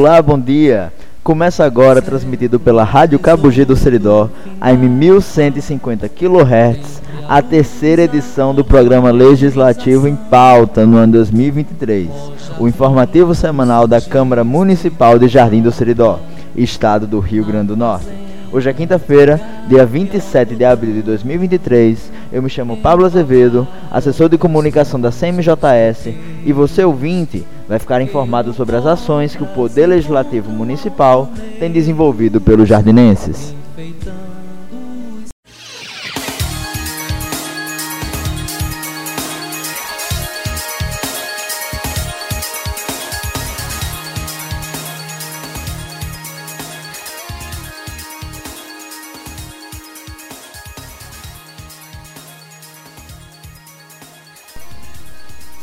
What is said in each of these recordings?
Olá, bom dia. Começa agora, transmitido pela Rádio Cabo G do Seridó, AM 1150 kHz, a terceira edição do programa Legislativo em Pauta no ano 2023, o informativo semanal da Câmara Municipal de Jardim do Seridó, Estado do Rio Grande do Norte. Hoje é quinta-feira, dia 27 de abril de 2023. Eu me chamo Pablo Azevedo, assessor de comunicação da CMJS, e você, ouvinte, vai ficar informado sobre as ações que o Poder Legislativo Municipal tem desenvolvido pelos jardinenses.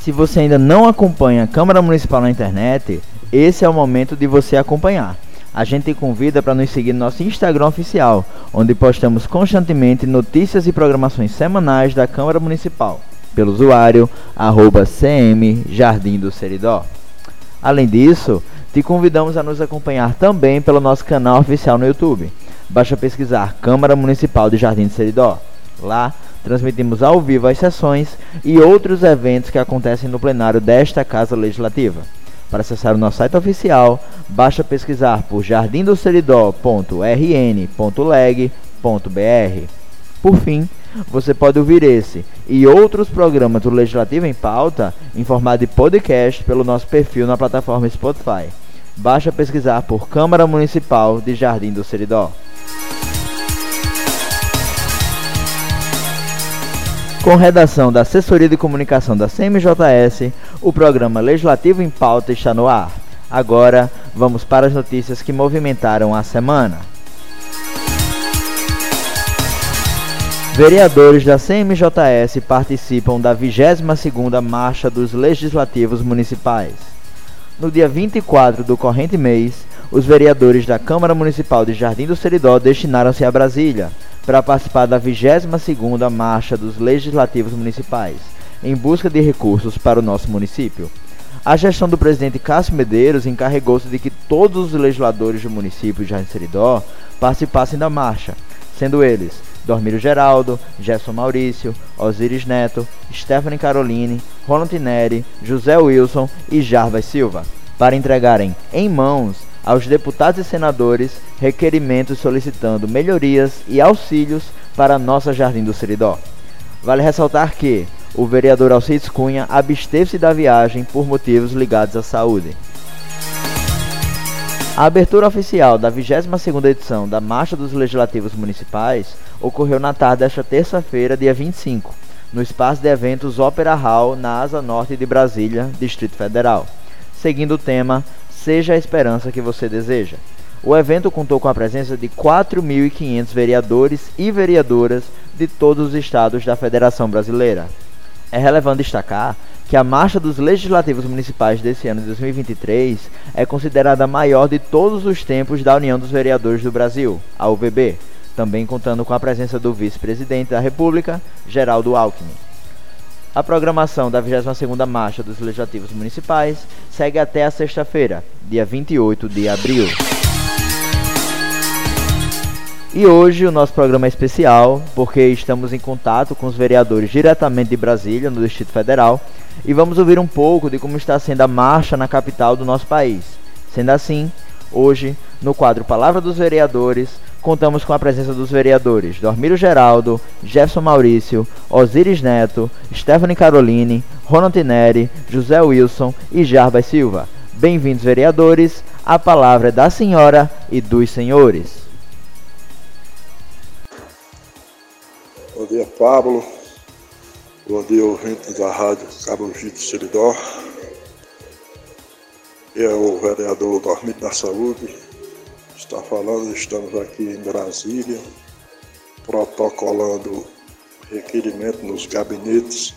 Se você ainda não acompanha a Câmara Municipal na internet, esse é o momento de você acompanhar. A gente convida para nos seguir no nosso Instagram oficial, onde postamos constantemente notícias e programações semanais da Câmara Municipal, pelo usuário arroba CM Jardim do Seridó. Além disso, te convidamos a nos acompanhar também pelo nosso canal oficial no YouTube. Basta pesquisar Câmara Municipal de Jardim do Seridó. Lá transmitimos ao vivo as sessões e outros eventos que acontecem no plenário desta Casa Legislativa. Para acessar o nosso site oficial, basta pesquisar por jardimdoceridó.rn.leg.br. Por fim, você pode ouvir esse e outros programas do Legislativo em Pauta em formato de podcast pelo nosso perfil na plataforma Spotify. Basta pesquisar por Câmara Municipal de Jardim do Seridó. Com redação da Assessoria de Comunicação da CMJS, o programa Legislativo em Pauta está no ar. Agora, vamos para as notícias que movimentaram a semana. Vereadores da CMJS participam da 22ª Marcha dos Legislativos Municipais. No dia 24 do corrente mês, os vereadores da Câmara Municipal de Jardim do Seridó destinaram-se a Brasília para participar da 22ª Marcha dos Legislativos Municipais, em busca de recursos para o nosso município. A gestão do presidente Cássio Medeiros encarregou-se de que todos os legisladores do município de Jardim Seridó participassem da marcha, sendo eles Dormírio Geraldo, Gerson Maurício, Osíris Neto, Stephanie Caroline, Ronald Neri, José Wilson e Jarvas Silva, para entregarem em mãos aos deputados e senadores requerimentos solicitando melhorias e auxílios para nossa Jardim do Seridó. Vale ressaltar que o vereador Alcides Cunha absteve-se da viagem por motivos ligados à saúde. A abertura oficial da 22ª edição da Marcha dos Legislativos Municipais ocorreu na tarde desta terça-feira, dia 25, no espaço de eventos Opera Hall, na Asa Norte de Brasília, Distrito Federal, seguindo o tema Seja a esperança que você deseja. O evento contou com a presença de 4.500 vereadores e vereadoras de todos os estados da Federação Brasileira. É relevante destacar que a marcha dos legislativos municipais desse ano de 2023 é considerada a maior de todos os tempos da União dos Vereadores do Brasil, a UVB, também contando com a presença do vice-presidente da República, Geraldo Alckmin. A programação da 22ª Marcha dos Legislativos Municipais segue até a sexta-feira, dia 28 de abril. E hoje o nosso programa é especial porque estamos em contato com os vereadores diretamente de Brasília, no Distrito Federal, e vamos ouvir um pouco de como está sendo a marcha na capital do nosso país. Sendo assim, hoje, no quadro Palavra dos Vereadores, contamos com a presença dos vereadores Dormiro Geraldo, Jefferson Maurício, Osíris Neto, Stephanie Caroline, Ronald Neri, José Wilson e Jarbas Silva. Bem-vindos, vereadores. A palavra é da senhora e dos senhores. Bom dia, Pablo. Bom dia, ouvintes da Rádio Cabo Gito Seridó. é o vereador Dormito da Saúde, está falando, estamos aqui em Brasília, protocolando requerimento nos gabinetes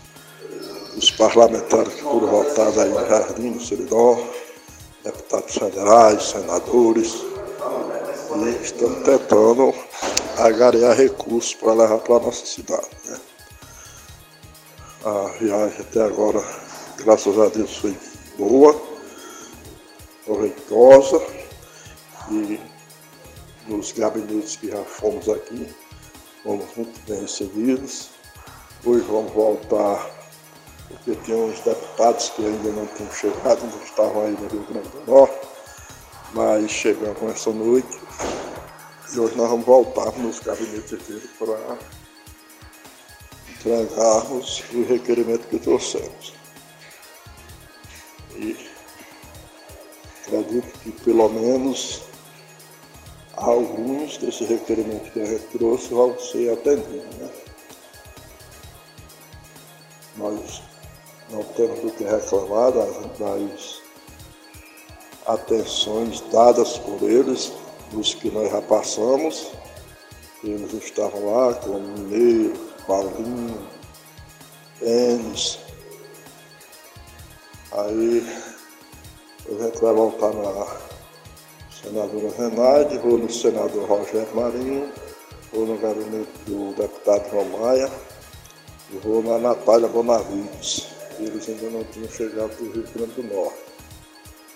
dos parlamentares que foram votados aí no Jardim do Seridó, deputados federais, senadores, e estamos tentando agarear recursos para levar para a nossa cidade. A viagem até agora, graças a Deus, foi boa proveitosa e nos gabinetes que já fomos aqui, fomos muito bem recebidos. Hoje vamos voltar, porque tem uns deputados que ainda não tinham chegado, não estavam aí no Rio Grande do Norte, mas chegamos essa noite e hoje nós vamos voltar nos gabinetes dele para entregarmos o requerimento que trouxemos. E acredito que pelo menos alguns desses requerimentos que a gente trouxe vão ser atendidos. Né? Nós não temos do que reclamar das atenções dadas por eles, dos que nós já passamos. Eles estavam lá, como Mineiro, Paulinho, Enes. Aí a gente vai voltar na senadora Renade, vou no senador Rogério Marinho, vou no gabinete do deputado João Maia e vou na Natália Bonavides. Eles ainda não tinham chegado do Rio Grande do Norte.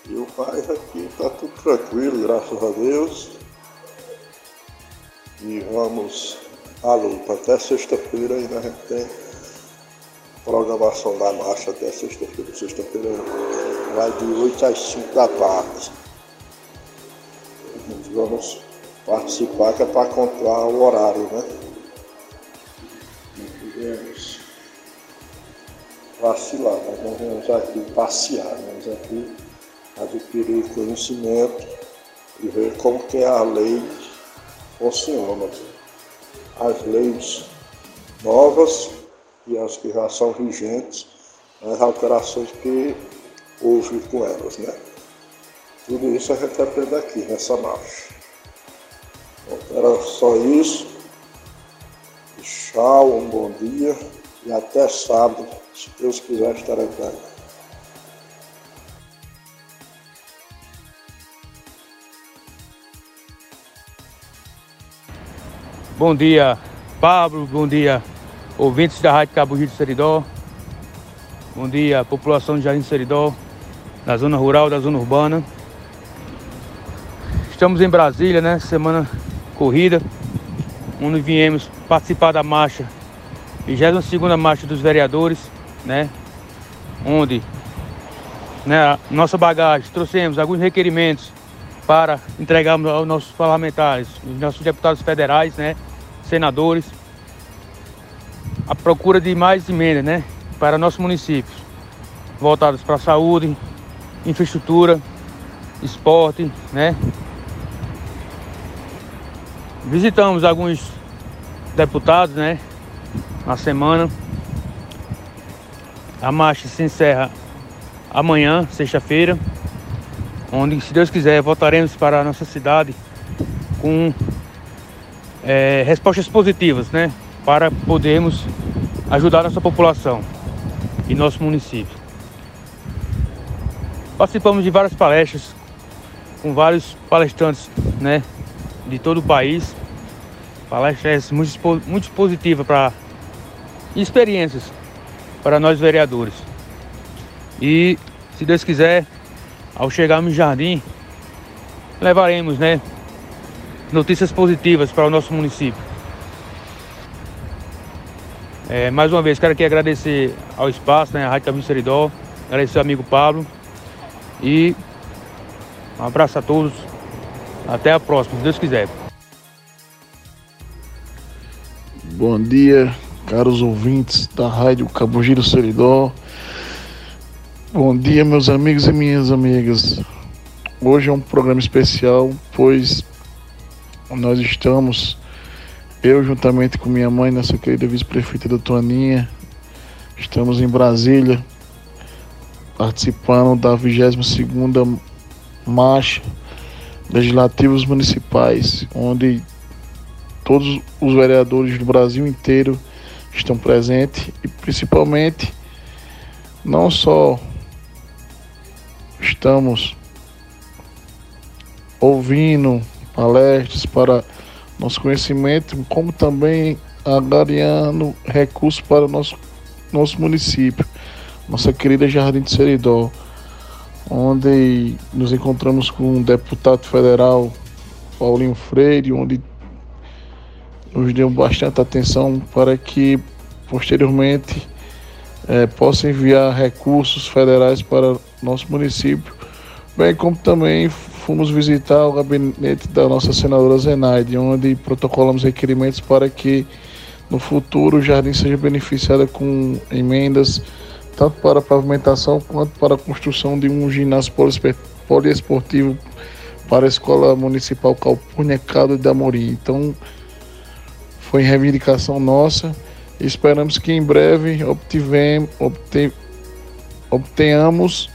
E o pai aqui está tudo tranquilo, graças a Deus. E vamos Até sexta-feira ainda a gente tem programação da marcha até sexta-feira. Sexta-feira vai de 8 às 5 da tarde. Vamos participar, que é para contar o horário, né? Não podemos vacilar, mas nós vamos aqui passear, vamos aqui adquirir conhecimento e ver como que a lei funciona. As leis novas e as que já são vigentes, as alterações que houve com elas, né? Tudo isso a gente aprende aqui, nessa marcha. Era só isso. Tchau, um bom dia e até sábado, se Deus quiser estar aqui. Bom dia, Pablo. Bom dia, ouvintes da Rádio Cabo Rio de Seridó. Bom dia, população de Jardim Seridó, da zona rural, da zona urbana. Estamos em Brasília, né? Semana corrida, onde viemos participar da marcha, 22 marcha dos vereadores, né? Onde né, nossa bagagem trouxemos alguns requerimentos para entregarmos aos nossos parlamentares, os nossos deputados federais, né? Senadores, a procura de mais emendas, né? Para nosso município, voltados para a saúde, infraestrutura, esporte, né? Visitamos alguns deputados, né? Na semana. A marcha se encerra amanhã, sexta-feira, onde, se Deus quiser, voltaremos para a nossa cidade com é, respostas positivas, né? Para podermos ajudar nossa população e nosso município. Participamos de várias palestras com vários palestrantes né, de todo o país. Palestras muito, muito positivas para experiências para nós vereadores. E se Deus quiser, ao chegarmos em Jardim, levaremos né, notícias positivas para o nosso município. É, mais uma vez, quero aqui agradecer ao espaço, né, a Rádio Caminho Seridó, agradecer ao amigo Pablo e um abraço a todos. Até a próxima, se Deus quiser. Bom dia, caros ouvintes da Rádio Cabugiro Seridó. Bom dia, meus amigos e minhas amigas. Hoje é um programa especial, pois nós estamos, eu juntamente com minha mãe, nossa querida vice-prefeita doutora Aninha, estamos em Brasília participando da 22ª marcha legislativos municipais, onde todos os vereadores do Brasil inteiro estão presentes e principalmente não só estamos ouvindo palestras para nosso conhecimento, como também agariando recursos para o nosso, nosso município, nossa querida Jardim de Seridó, onde nos encontramos com o deputado federal Paulinho Freire, onde nos deu bastante atenção para que posteriormente é, possa enviar recursos federais para nosso município, bem como também fomos visitar o gabinete da nossa senadora Zenaide, onde protocolamos requerimentos para que no futuro o jardim seja beneficiado com emendas tanto para a pavimentação quanto para a construção de um ginásio poliesportivo para a Escola Municipal Calpurnia Cado de Amorim. Então, foi reivindicação nossa esperamos que em breve obtivemos, obte, obtenhamos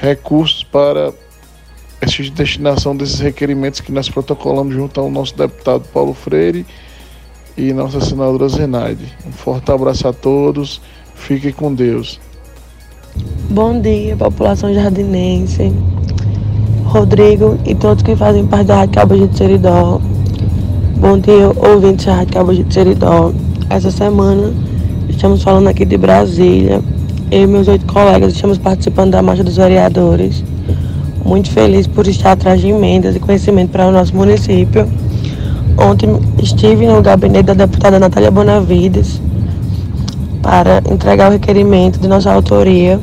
recursos para a destinação desses requerimentos que nós protocolamos junto ao nosso deputado Paulo Freire e nossa senadora Zenaide. Um forte abraço a todos, fiquem com Deus. Bom dia, população jardinense, Rodrigo e todos que fazem parte da Cabo de Seridó. Bom dia, ouvintes da Rádio Cabo de Seridó. Essa semana estamos falando aqui de Brasília. Eu e meus oito colegas estamos participando da Marcha dos Vereadores. Muito feliz por estar atrás de emendas e conhecimento para o nosso município. Ontem estive no gabinete da deputada Natália Bonavides para entregar o requerimento de nossa autoria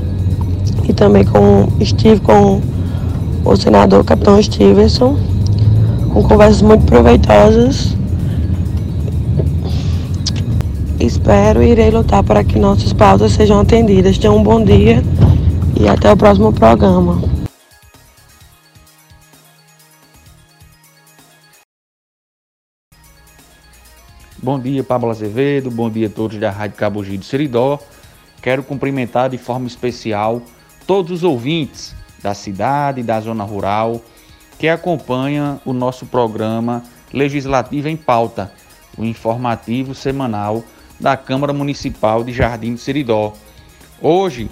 e também com, estive com o senador Capitão Stevenson com conversas muito proveitosas. Espero e irei lutar para que nossas pautas sejam atendidas. Tenham um bom dia e até o próximo programa. Bom dia, Pablo Azevedo. Bom dia a todos da Rádio Cabo Giro Seridó. Quero cumprimentar de forma especial todos os ouvintes da cidade, da zona rural, que acompanha o nosso programa Legislativo em Pauta, o informativo semanal da Câmara Municipal de Jardim do Seridó. Hoje,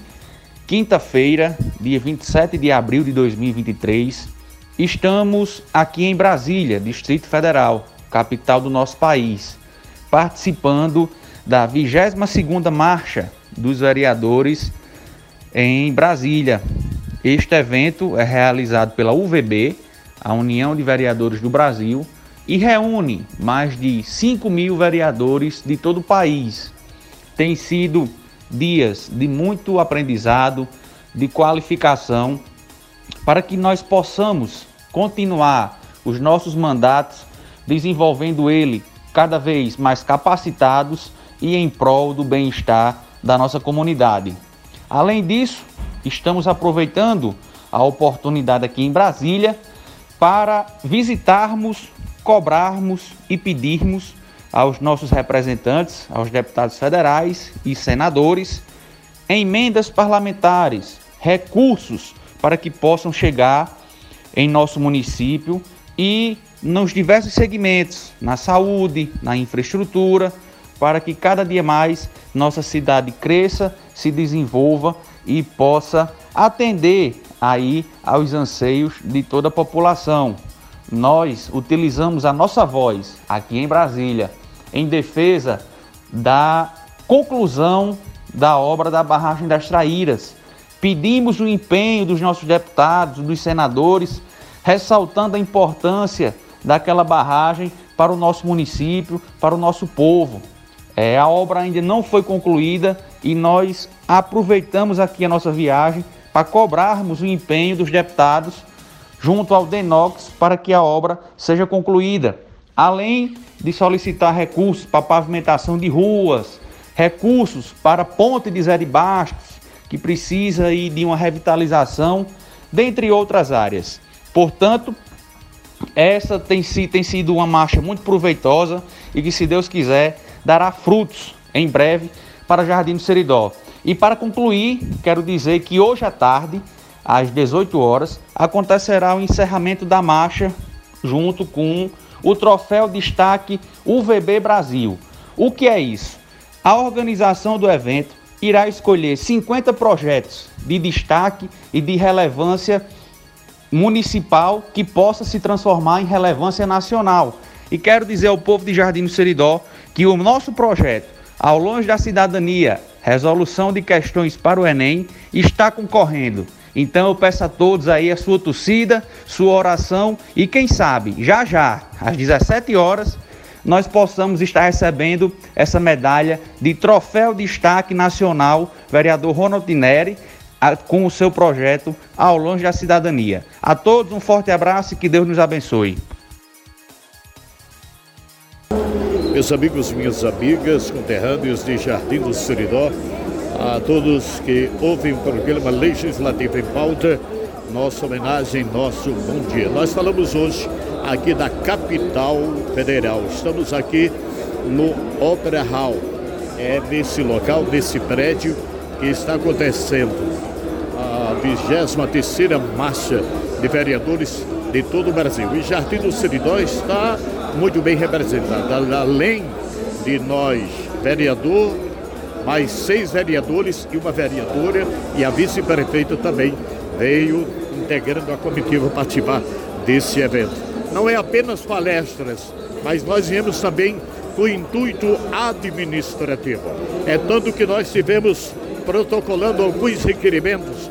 quinta-feira, dia 27 de abril de 2023, estamos aqui em Brasília, Distrito Federal, capital do nosso país, participando da 22ª Marcha dos Vereadores em Brasília. Este evento é realizado pela UVB, a União de Vereadores do Brasil, e reúne mais de 5 mil vereadores de todo o país. Tem sido dias de muito aprendizado, de qualificação, para que nós possamos continuar os nossos mandatos, desenvolvendo ele cada vez mais capacitados e em prol do bem-estar da nossa comunidade. Além disso, estamos aproveitando a oportunidade aqui em Brasília para visitarmos, cobrarmos e pedirmos aos nossos representantes, aos deputados federais e senadores, emendas parlamentares, recursos para que possam chegar em nosso município e nos diversos segmentos, na saúde, na infraestrutura, para que cada dia mais nossa cidade cresça, se desenvolva e possa atender aí aos anseios de toda a população. Nós utilizamos a nossa voz aqui em Brasília em defesa da conclusão da obra da barragem das Traíras. Pedimos o empenho dos nossos deputados, dos senadores, ressaltando a importância daquela barragem para o nosso município, para o nosso povo. É, a obra ainda não foi concluída e nós aproveitamos aqui a nossa viagem para cobrarmos o empenho dos deputados junto ao DENOX para que a obra seja concluída, além de solicitar recursos para pavimentação de ruas, recursos para ponte de Zé de Bastos, que precisa aí de uma revitalização, dentre outras áreas. Portanto, essa tem, tem sido uma marcha muito proveitosa e que, se Deus quiser, dará frutos em breve para Jardim do Seridó. E para concluir, quero dizer que hoje à tarde às 18 horas, acontecerá o encerramento da marcha junto com o troféu destaque UVB Brasil. O que é isso? A organização do evento irá escolher 50 projetos de destaque e de relevância municipal que possa se transformar em relevância nacional. E quero dizer ao povo de Jardim do Seridó que o nosso projeto, ao longe da cidadania, resolução de questões para o Enem, está concorrendo. Então eu peço a todos aí a sua torcida, sua oração e quem sabe, já já, às 17 horas, nós possamos estar recebendo essa medalha de Troféu Destaque Nacional, vereador Ronald Neri, com o seu projeto Ao Longe da Cidadania. A todos um forte abraço e que Deus nos abençoe. Meus amigos, minhas amigas, conterrâneos de Jardim do Seridó, a todos que ouvem o programa Legislativo em Pauta, nossa homenagem, nosso bom dia. Nós falamos hoje aqui da capital federal. Estamos aqui no Opera Hall. É nesse local, nesse prédio, que está acontecendo a 23 marcha de vereadores de todo o Brasil. E Jardim do Seridó está muito bem representado. Além de nós, vereador, mais seis vereadores e uma vereadora e a vice-prefeita também veio integrando a comitiva participar desse evento não é apenas palestras, mas nós viemos também com intuito administrativo. É tanto que nós tivemos protocolando alguns requerimentos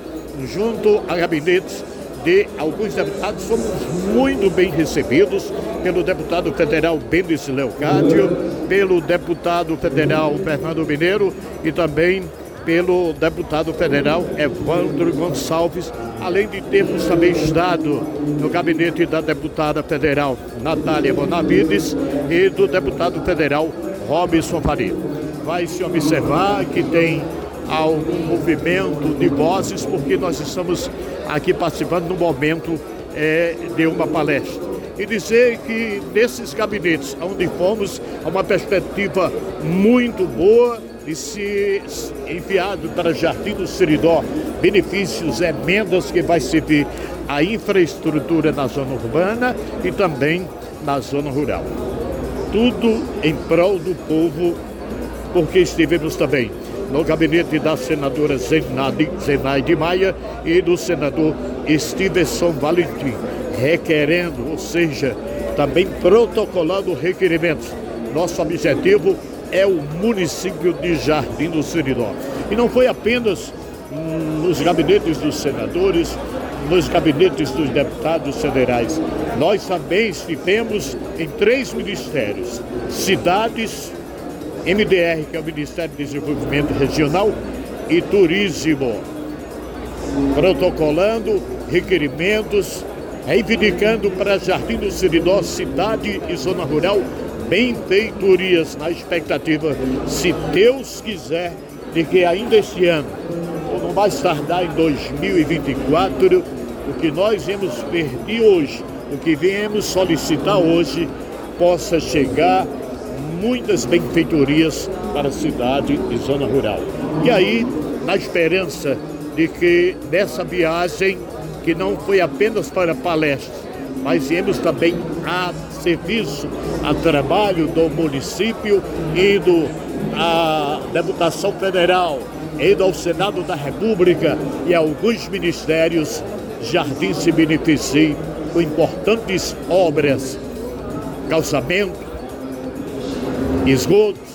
junto a gabinetes de alguns deputados. Fomos muito bem recebidos pelo deputado federal Bendis Leocádio, pelo deputado federal Fernando Mineiro e também pelo deputado federal Evandro Gonçalves, além de termos também estado no gabinete da deputada federal Natália Bonavides e do deputado federal Robson Faria. Vai se observar que tem algum movimento de vozes, porque nós estamos aqui participando no momento é, de uma palestra. E dizer que nesses gabinetes onde fomos, há uma perspectiva muito boa e se enviado para Jardim do Seridó benefícios, emendas que vai servir a infraestrutura na zona urbana e também na zona rural. Tudo em prol do povo, porque estivemos também no gabinete da senadora Zenaide Maia e do senador Stevenson Valentim, requerendo, ou seja, também protocolando requerimentos. Nosso objetivo é o município de Jardim do Seridó. E não foi apenas nos gabinetes dos senadores, nos gabinetes dos deputados federais. Nós também estivemos em três ministérios: cidades, MDR, que é o Ministério de Desenvolvimento Regional, e Turismo, protocolando requerimentos, reivindicando para Jardim do Seridó, cidade e zona rural, benfeitorias na expectativa, se Deus quiser, de que ainda este ano, ou não mais tardar em 2024, o que nós viemos pedir hoje, o que viemos solicitar hoje, possa chegar muitas benfeitorias para a cidade e zona rural. E aí, na esperança de que nessa viagem, que não foi apenas para palestra, mas viemos também a serviço, a trabalho do município, indo à deputação federal, indo ao Senado da República e a alguns ministérios, Jardim se beneficie com importantes obras, calçamento, esgotos,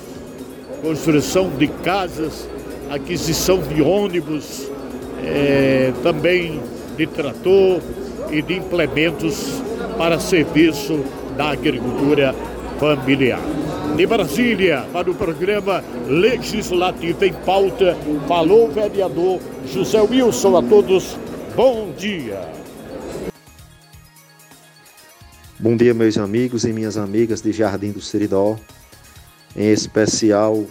construção de casas, aquisição de ônibus, é, também de trator e de implementos para serviço da agricultura familiar. De Brasília, para o programa Legislativo em Pauta, falou o vereador José Wilson. A todos, bom dia. Bom dia, meus amigos e minhas amigas de Jardim do Seridó, em especial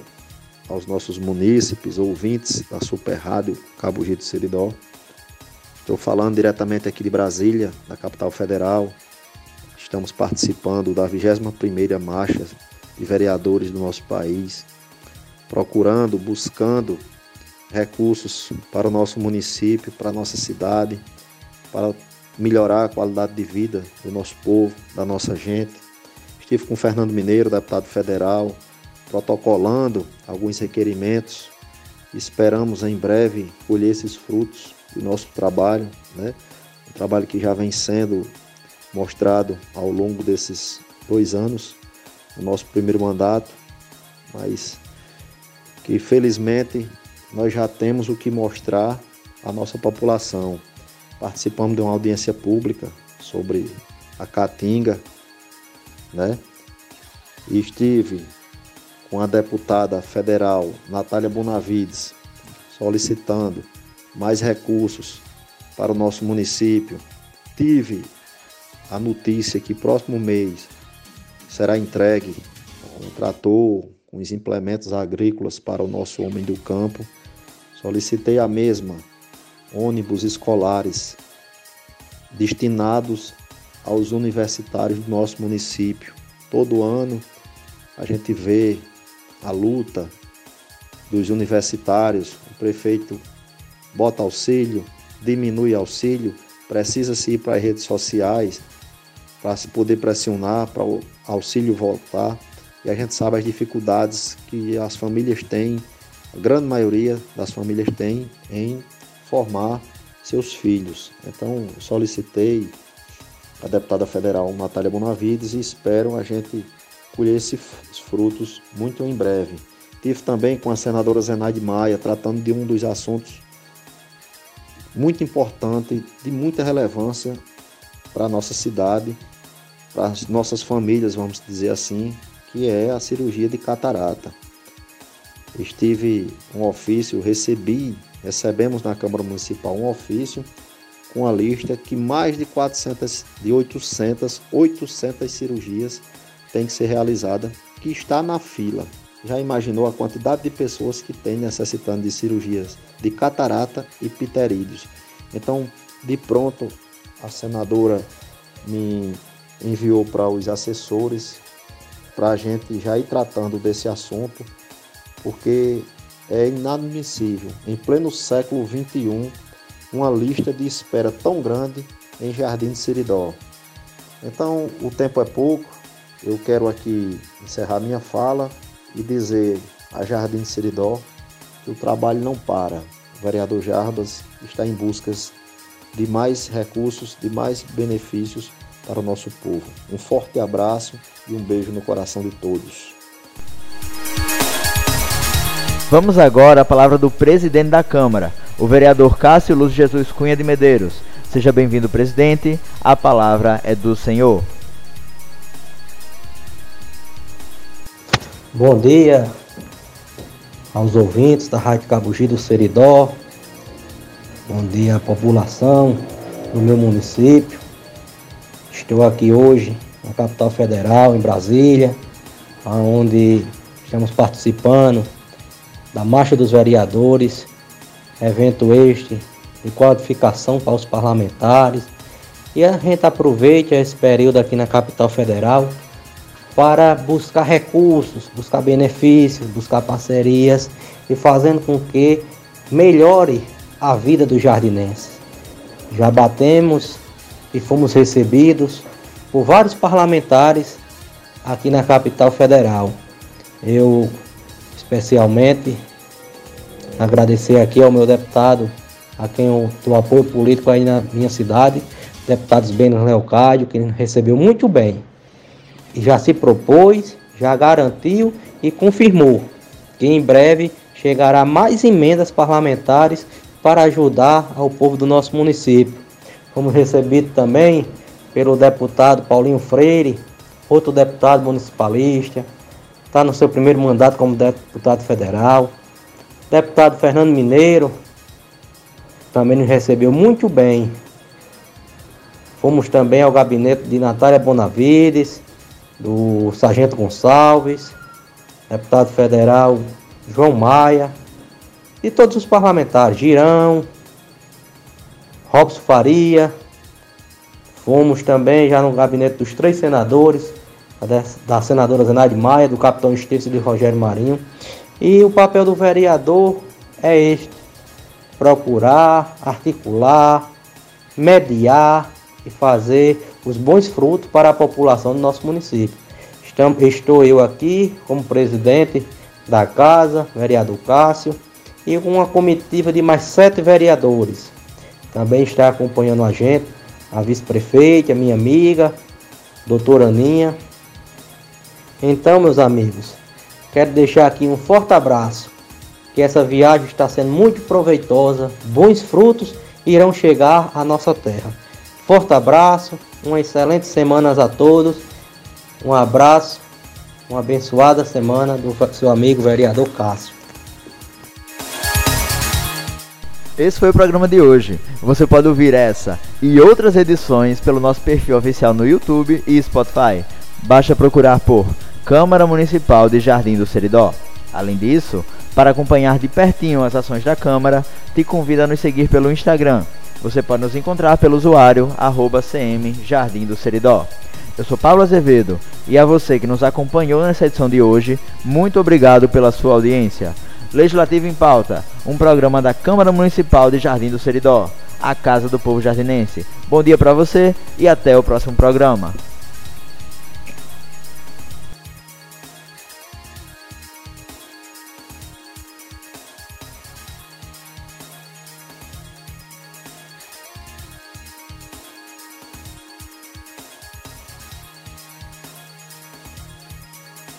aos nossos munícipes, ouvintes da Super Rádio Cabo Gito Seridó. Estou falando diretamente aqui de Brasília, da capital federal, Estamos participando da 21ª Marcha de Vereadores do nosso país, procurando, buscando recursos para o nosso município, para a nossa cidade, para melhorar a qualidade de vida do nosso povo, da nossa gente. Estive com o Fernando Mineiro, deputado federal, protocolando alguns requerimentos. Esperamos em breve colher esses frutos do nosso trabalho, né? um trabalho que já vem sendo mostrado ao longo desses dois anos, o nosso primeiro mandato, mas que felizmente nós já temos o que mostrar à nossa população. Participamos de uma audiência pública sobre a Caatinga, né? E estive com a deputada federal Natália Bonavides solicitando mais recursos para o nosso município. Tive a notícia que próximo mês será entregue um trator com os implementos agrícolas para o nosso homem do campo. Solicitei a mesma ônibus escolares destinados aos universitários do nosso município. Todo ano a gente vê a luta dos universitários, o prefeito bota auxílio, diminui auxílio, precisa-se ir para as redes sociais para se poder pressionar, para o auxílio voltar. E a gente sabe as dificuldades que as famílias têm, a grande maioria das famílias tem em formar seus filhos. Então, solicitei a deputada federal Natália Bonavides e espero a gente colher esses frutos muito em breve. Tive também com a senadora Zenaide Maia, tratando de um dos assuntos muito importante, de muita relevância para a nossa cidade, para as nossas famílias, vamos dizer assim, que é a cirurgia de catarata. Estive um ofício, recebi, recebemos na Câmara Municipal um ofício com a lista que mais de 400, de 800, 800 cirurgias tem que ser realizada, que está na fila. Já imaginou a quantidade de pessoas que tem necessitando de cirurgias de catarata e pterídeos? Então, de pronto, a senadora me enviou para os assessores para a gente já ir tratando desse assunto, porque é inadmissível, em pleno século XXI, uma lista de espera tão grande em Jardim de Seridó. Então, o tempo é pouco, eu quero aqui encerrar minha fala e dizer a Jardim Seridó que o trabalho não para. O vereador Jarbas está em busca de mais recursos, de mais benefícios para o nosso povo. Um forte abraço e um beijo no coração de todos. Vamos agora à palavra do presidente da Câmara, o vereador Cássio Luz Jesus Cunha de Medeiros. Seja bem-vindo, presidente. A palavra é do senhor. Bom dia aos ouvintes da Rádio Cabugi do Seridó. Bom dia à população do meu município. Estou aqui hoje na capital federal, em Brasília, onde estamos participando da Marcha dos Vereadores, evento este de qualificação para os parlamentares. E a gente aproveita esse período aqui na capital federal para buscar recursos, buscar benefícios, buscar parcerias e fazendo com que melhore a vida do jardinense. Já batemos e fomos recebidos por vários parlamentares aqui na capital federal. Eu especialmente agradecer aqui ao meu deputado, a quem eu apoio político aí na minha cidade, deputados Beno Leocádio, que recebeu muito bem. Já se propôs, já garantiu e confirmou que em breve chegará mais emendas parlamentares para ajudar ao povo do nosso município. Fomos recebidos também pelo deputado Paulinho Freire, outro deputado municipalista, está no seu primeiro mandato como deputado federal. Deputado Fernando Mineiro também nos recebeu muito bem. Fomos também ao gabinete de Natália Bonavides, do Sargento Gonçalves, deputado federal João Maia, e todos os parlamentares, Girão, Robson Faria. Fomos também já no gabinete dos três senadores, da senadora Zenaide Maia, do capitão Estício de Rogério Marinho. E o papel do vereador é este: procurar, articular, mediar e fazer os bons frutos para a população do nosso município. Estou eu aqui como presidente da casa, vereador Cássio, e com uma comitiva de mais sete vereadores. Também está acompanhando a gente a vice-prefeita, minha amiga, doutora Aninha. Então, meus amigos, quero deixar aqui um forte abraço, que essa viagem está sendo muito proveitosa, bons frutos irão chegar à nossa terra. Forte abraço, uma excelente semana a todos, um abraço, uma abençoada semana do seu amigo vereador Cássio. Esse foi o programa de hoje. Você pode ouvir essa e outras edições pelo nosso perfil oficial no YouTube e Spotify. Basta procurar por Câmara Municipal de Jardim do Seridó. Além disso, para acompanhar de pertinho as ações da Câmara, te convido a nos seguir pelo Instagram. Você pode nos encontrar pelo usuário arroba CM Jardim do Seridó. Eu sou Paulo Azevedo e a você que nos acompanhou nessa edição de hoje, muito obrigado pela sua audiência. Legislativo em Pauta, um programa da Câmara Municipal de Jardim do Seridó, a Casa do Povo Jardinense. Bom dia para você e até o próximo programa.